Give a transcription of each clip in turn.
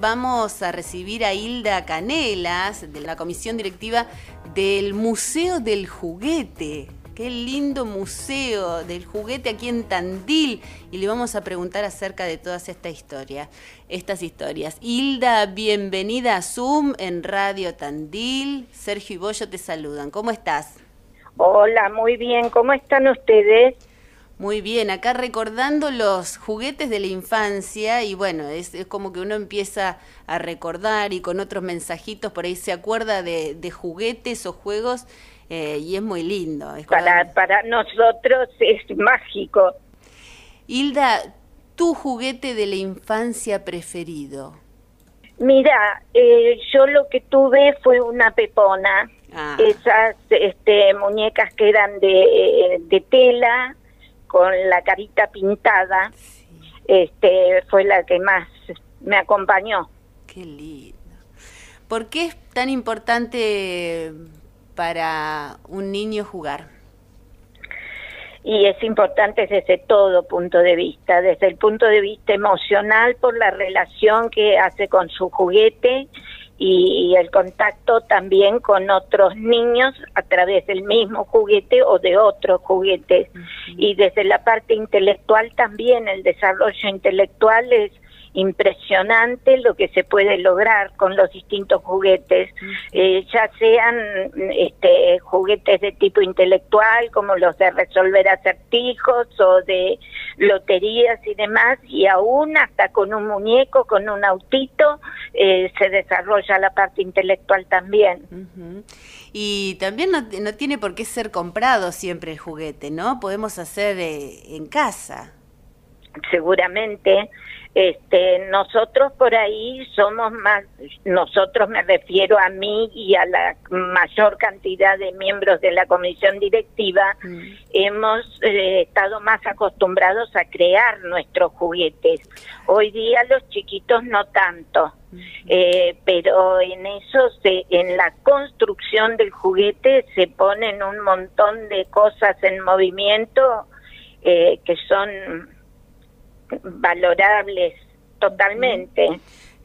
vamos a recibir a Hilda Canelas, de la comisión directiva del Museo del Juguete. Qué lindo museo del juguete aquí en Tandil. Y le vamos a preguntar acerca de todas esta historia, estas historias. Hilda, bienvenida a Zoom en Radio Tandil. Sergio y Bollo te saludan. ¿Cómo estás? Hola, muy bien. ¿Cómo están ustedes? Muy bien, acá recordando los juguetes de la infancia y bueno, es, como que uno empieza a recordar y con otros mensajitos por ahí se acuerda de, juguetes o juegos eh, y es muy lindo. para, para nosotros es mágico. Hilda, tu juguete de la infancia preferido. Mira, eh, yo lo que tuve fue una pepona, ah. esas este, muñecas que eran de, de tela con la carita pintada, este, fue la que más me acompañó. Qué lindo. ¿Por qué es tan importante para un niño jugar? Y es importante desde todo punto de vista, desde el punto de vista emocional por la relación que hace con su juguete y, el contacto también con otros niños a través del mismo juguete o de otros juguetes. Y desde la parte intelectual también, el desarrollo intelectual es impresionante lo que se puede lograr con los distintos juguetes, eh, ya sean este, juguetes de tipo intelectual como los de resolver acertijos o de loterías y demás, y aún hasta con un muñeco, con un autito, eh, se desarrolla la parte intelectual también. Y también no, no, tiene por qué ser comprado siempre el juguete, ¿no? Podemos hacer eh, en casa. Seguramente este, nosotros por ahí somos más, nosotros me refiero a mí y a la mayor cantidad de miembros de la comisión directiva, mm. hemos eh, estado más acostumbrados a crear nuestros juguetes. Hoy día los chiquitos no tanto, eh, pero en eso, se, en la construcción del juguete se ponen un montón de cosas en movimiento eh, que son valorables totalmente.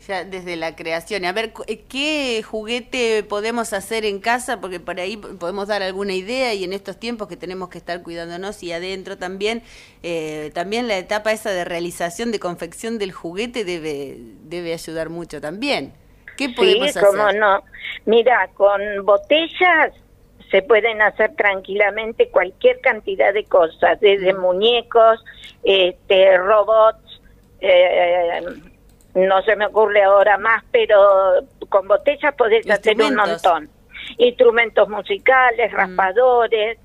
Ya desde la creación. A ver, eh, ¿qué juguete podemos hacer en casa? Porque por ahí podemos dar alguna idea y en estos tiempos que tenemos que estar cuidándonos y adentro también, eh, también la etapa esa de realización, de confección del juguete debe, debe ayudar mucho también. ¿Qué podemos sí, cómo no. Mira, con botellas se pueden hacer tranquilamente cualquier cantidad de cosas, desde muñecos, este, robots, eh, no se me ocurre ahora más, pero con botellas podés hacer un montón. Instrumentos musicales, mm. raspadores.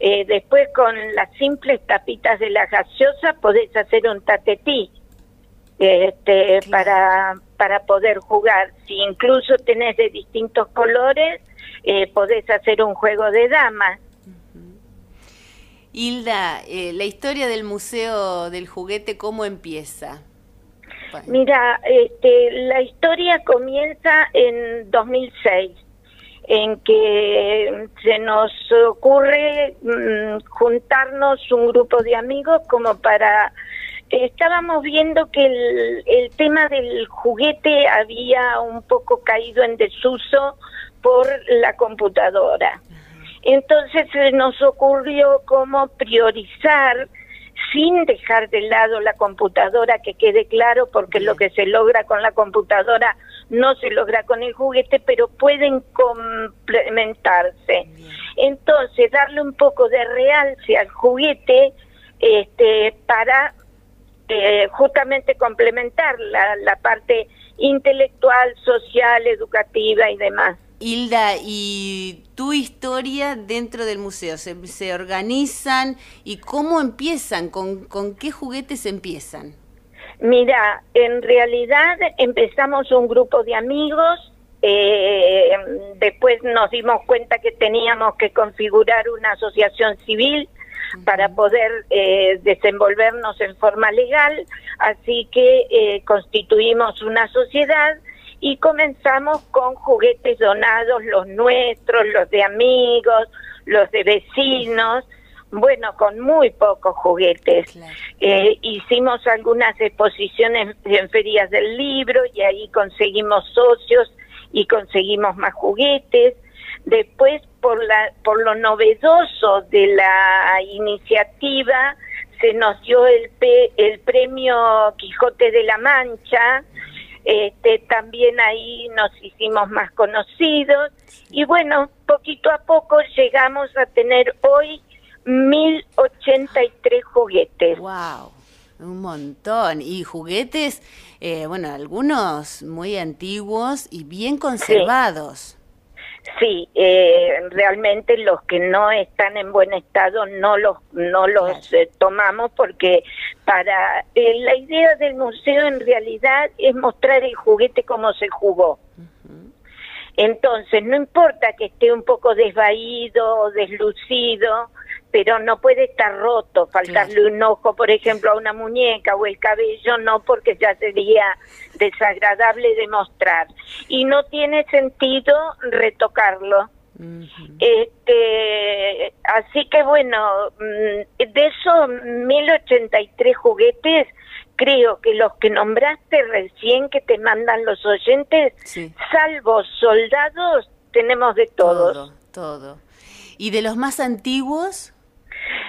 Eh, después con las simples tapitas de la gaseosa podés hacer un tatetí este, para, para poder jugar. Si incluso tenés de distintos colores, eh, podés hacer un juego de damas. Hilda, eh, la historia del Museo del Juguete, ¿cómo empieza? Mira, este, la historia comienza en 2006, en que se nos ocurre mm, juntarnos un grupo de amigos como para... Estábamos viendo que el, el tema del juguete había un poco caído en desuso por la computadora. Entonces nos ocurrió cómo priorizar sin dejar de lado la computadora, que quede claro, porque lo que se logra con la computadora no se logra con el juguete, pero pueden complementarse. Entonces, darle un poco de realce al juguete este, para eh, justamente complementar la, la parte intelectual, social, educativa y demás. Hilda, ¿y tu historia dentro del museo? ¿Se, se organizan y cómo empiezan? ¿Con, ¿Con qué juguetes empiezan? Mira, en realidad empezamos un grupo de amigos, eh, después nos dimos cuenta que teníamos que configurar una asociación civil para poder eh, desenvolvernos en forma legal, así que eh, constituimos una sociedad y comenzamos con juguetes donados, los nuestros, los de amigos, los de vecinos, bueno, con muy pocos juguetes. Eh, hicimos algunas exposiciones en ferias del libro y ahí conseguimos socios y conseguimos más juguetes. Después, por, la, por lo novedoso de la iniciativa, se nos dio el, el premio Quijote de la Mancha, este, también ahí nos hicimos más conocidos y bueno, poquito a poco llegamos a tener hoy 1083 juguetes. ¡Wow! Un montón. Y juguetes, eh, bueno, algunos muy antiguos y bien conservados. Sí, eh, realmente los que no están en buen estado no los no los eh, tomamos porque para eh, la idea del museo en realidad es mostrar el juguete como se jugó. Entonces, no importa que esté un poco desvaído o deslucido, pero no puede estar roto, faltarle un ojo, por ejemplo, a una muñeca o el cabello, no, porque ya sería desagradable de mostrar. Y no tiene sentido retocarlo. Este, así que bueno, mm, de esos 1083 juguetes, creo que los que nombraste recién que te mandan los oyentes, salvo soldados, tenemos de todos. Todo, todo. ¿Y de los más antiguos?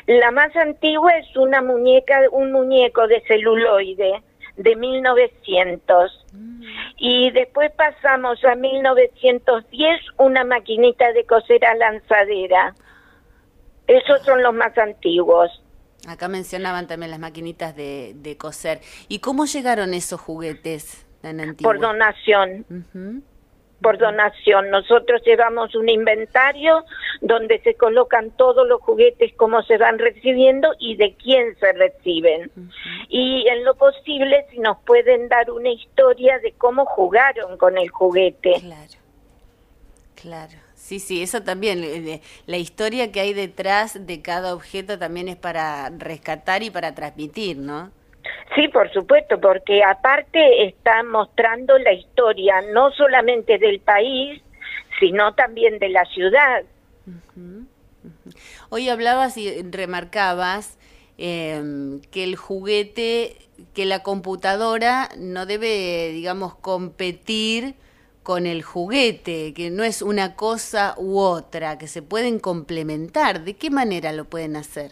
La más antigua es una muñeca, un muñeco de celuloide de 1900. Mm. Y después pasamos a 1910 una maquinita de coser a lanzadera. Esos son los más antiguos. Acá mencionaban también las maquinitas de, coser. ¿Y cómo llegaron esos juguetes tan antiguos? Por donación por donación. Nosotros llevamos un inventario donde se colocan todos los juguetes, cómo se van recibiendo y de quién se reciben. Y en lo posible, si nos pueden dar una historia de cómo jugaron con el juguete. Claro, claro. Sí, sí, eso también. La historia que hay detrás de cada objeto también es para rescatar y para transmitir, ¿no? Sí, por supuesto, porque aparte está mostrando la historia no solamente del país, sino también de la ciudad. Hoy hablabas y remarcabas em, que el juguete, que la computadora no debe, digamos, competir con el juguete, que no es una cosa u otra, que se pueden complementar. ¿De qué manera lo pueden hacer?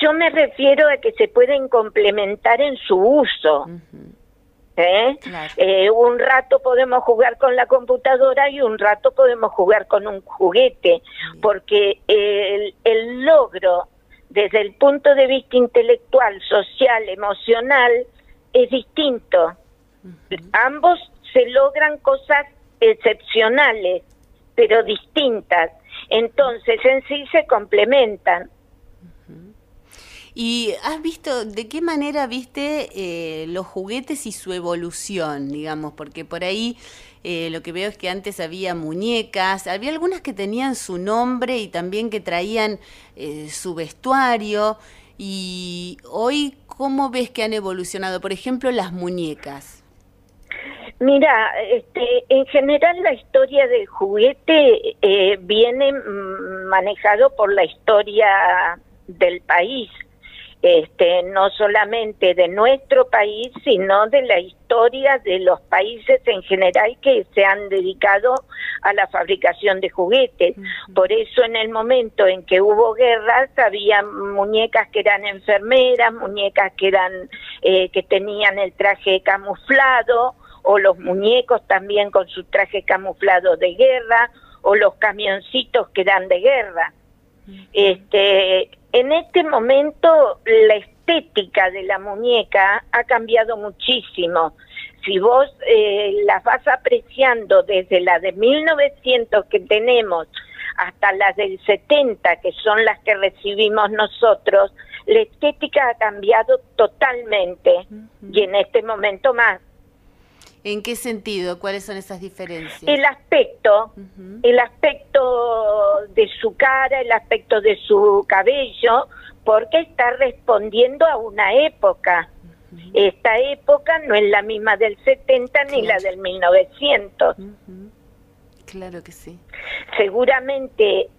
Yo me refiero a que se pueden complementar en su uso. ¿Eh? ¿Eh? un rato podemos jugar con la computadora y un rato podemos jugar con un juguete, porque el, el, logro desde el punto de vista intelectual, social, emocional, es distinto. Ambos se logran cosas excepcionales, pero distintas. Entonces en sí se complementan. ¿Y has visto, de qué manera viste eh, los juguetes y su evolución, digamos? Porque por ahí eh, lo que veo es que antes había muñecas, había algunas que tenían su nombre y también que traían eh, su vestuario. Y hoy, ¿cómo ves que han evolucionado? Por ejemplo, las muñecas. Mira, este, en general la historia del juguete viene mm, manejado por la historia del país este, no solamente de nuestro país, sino de la historia de los países en general que se han dedicado a la fabricación de juguetes. Por eso en el momento en que hubo guerras había muñecas que eran enfermeras, muñecas que eran eh, que tenían el traje camuflado o los muñecos también con su traje camuflado de guerra o los camioncitos que eran de guerra. Este, en este momento la estética de la muñeca ha cambiado muchísimo. Si vos eh, las vas apreciando desde la de 1900 que tenemos hasta las del 70, que son las que recibimos nosotros, la estética ha cambiado totalmente y en este momento más. ¿En qué sentido? ¿Cuáles son esas diferencias? El aspecto, el aspecto de su cara, el aspecto de su cabello, porque está respondiendo a una época. Esta época no es la misma del 70 ni la del 1900. Claro que sí. Seguramente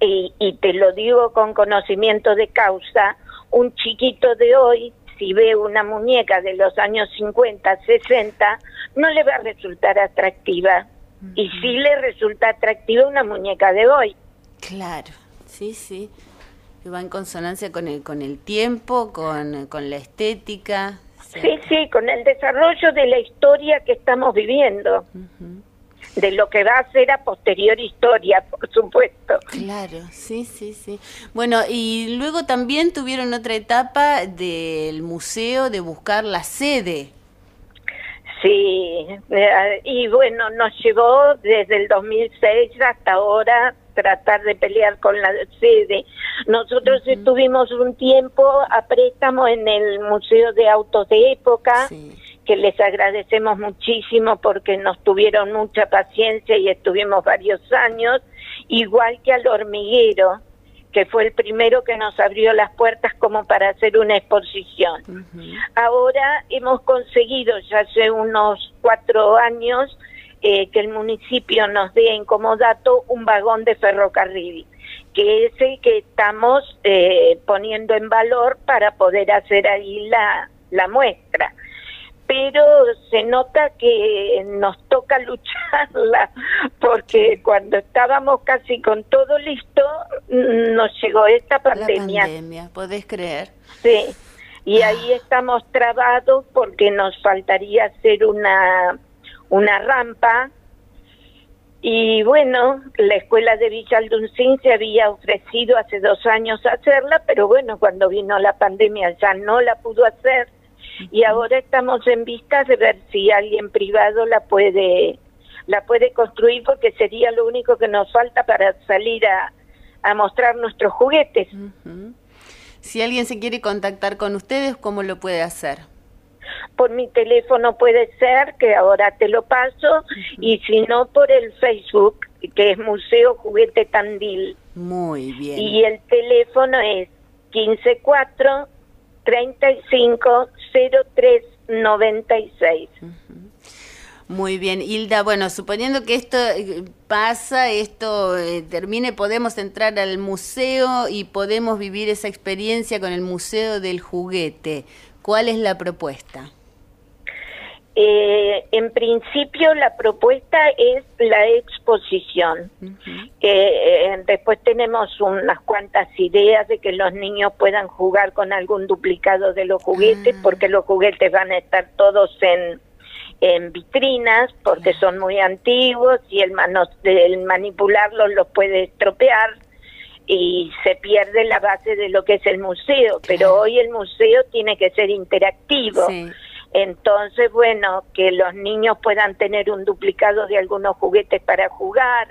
y, y te lo digo con conocimiento de causa, un chiquito de hoy, si ve una muñeca de los años 50, 60, no le va a resultar atractiva. Y sí le resulta atractiva una muñeca de hoy. Claro, sí, sí. Que va en consonancia con el, con el tiempo, con, con la estética. Sí. sí, con el desarrollo de la historia que estamos viviendo. De lo que va a ser a posterior historia, por supuesto. Claro, sí, sí, sí. Bueno, y luego también tuvieron otra etapa del museo de buscar la sede. Sí, eh, y bueno, nos llevó desde el 2006 hasta ahora tratar de pelear con la sede. Nosotros estuvimos un tiempo a préstamo en el Museo de Autos de Época, que les agradecemos muchísimo porque nos tuvieron mucha paciencia y estuvimos varios años, igual que al hormiguero que fue el primero que nos abrió las puertas como para hacer una exposición. Ahora hemos conseguido ya hace unos cuatro años eh, que el municipio nos dé en comodato un vagón de ferrocarril, que es el que estamos eh, poniendo en valor para poder hacer ahí la, la muestra pero se nota que nos toca lucharla, porque cuando estábamos casi con todo listo, nos llegó esta pandemia. La pandemia, ¿podés creer? Sí, y ah. ahí estamos trabados porque nos faltaría hacer una, una rampa. Y bueno, la escuela de Villa Alduncín se había ofrecido hace dos años hacerla, pero bueno, cuando vino la pandemia ya no la pudo hacer y ahora estamos en vistas de ver si alguien privado la puede la puede construir porque sería lo único que nos falta para salir a, a mostrar nuestros juguetes. Si alguien se quiere contactar con ustedes, ¿cómo lo puede hacer? Por mi teléfono puede ser, que ahora te lo paso, y si no por el Facebook, que es Museo Juguete Tandil. Muy bien. Y el teléfono es 154 35 03 96. Muy bien, Hilda. Bueno, suponiendo que esto eh, pasa, esto eh, termine, podemos entrar al museo y podemos vivir esa experiencia con el Museo del Juguete. ¿Cuál es la propuesta? Eh, en principio la propuesta es la exposición. Eh, después tenemos unas cuantas ideas de que los niños puedan jugar con algún duplicado de los juguetes, ah. porque los juguetes van a estar todos en, en vitrinas, porque son muy antiguos y el, manos, el manipularlos los puede estropear y se pierde la base de lo que es el museo, pero hoy el museo tiene que ser interactivo. Entonces, bueno, que los niños puedan tener un duplicado de algunos juguetes para jugar.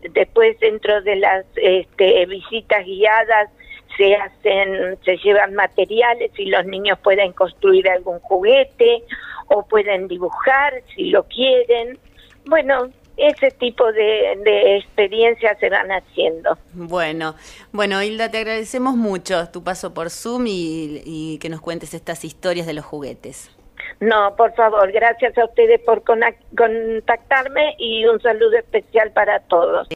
Después, dentro de las este, visitas guiadas, se hacen, se llevan materiales y los niños pueden construir algún juguete o pueden dibujar si lo quieren. Bueno, ese tipo de, de, experiencias se van haciendo. Bueno, bueno, Hilda, te agradecemos mucho tu paso por Zoom y, y que nos cuentes estas historias de los juguetes. No, por favor, gracias a ustedes por contactarme y un saludo especial para todos.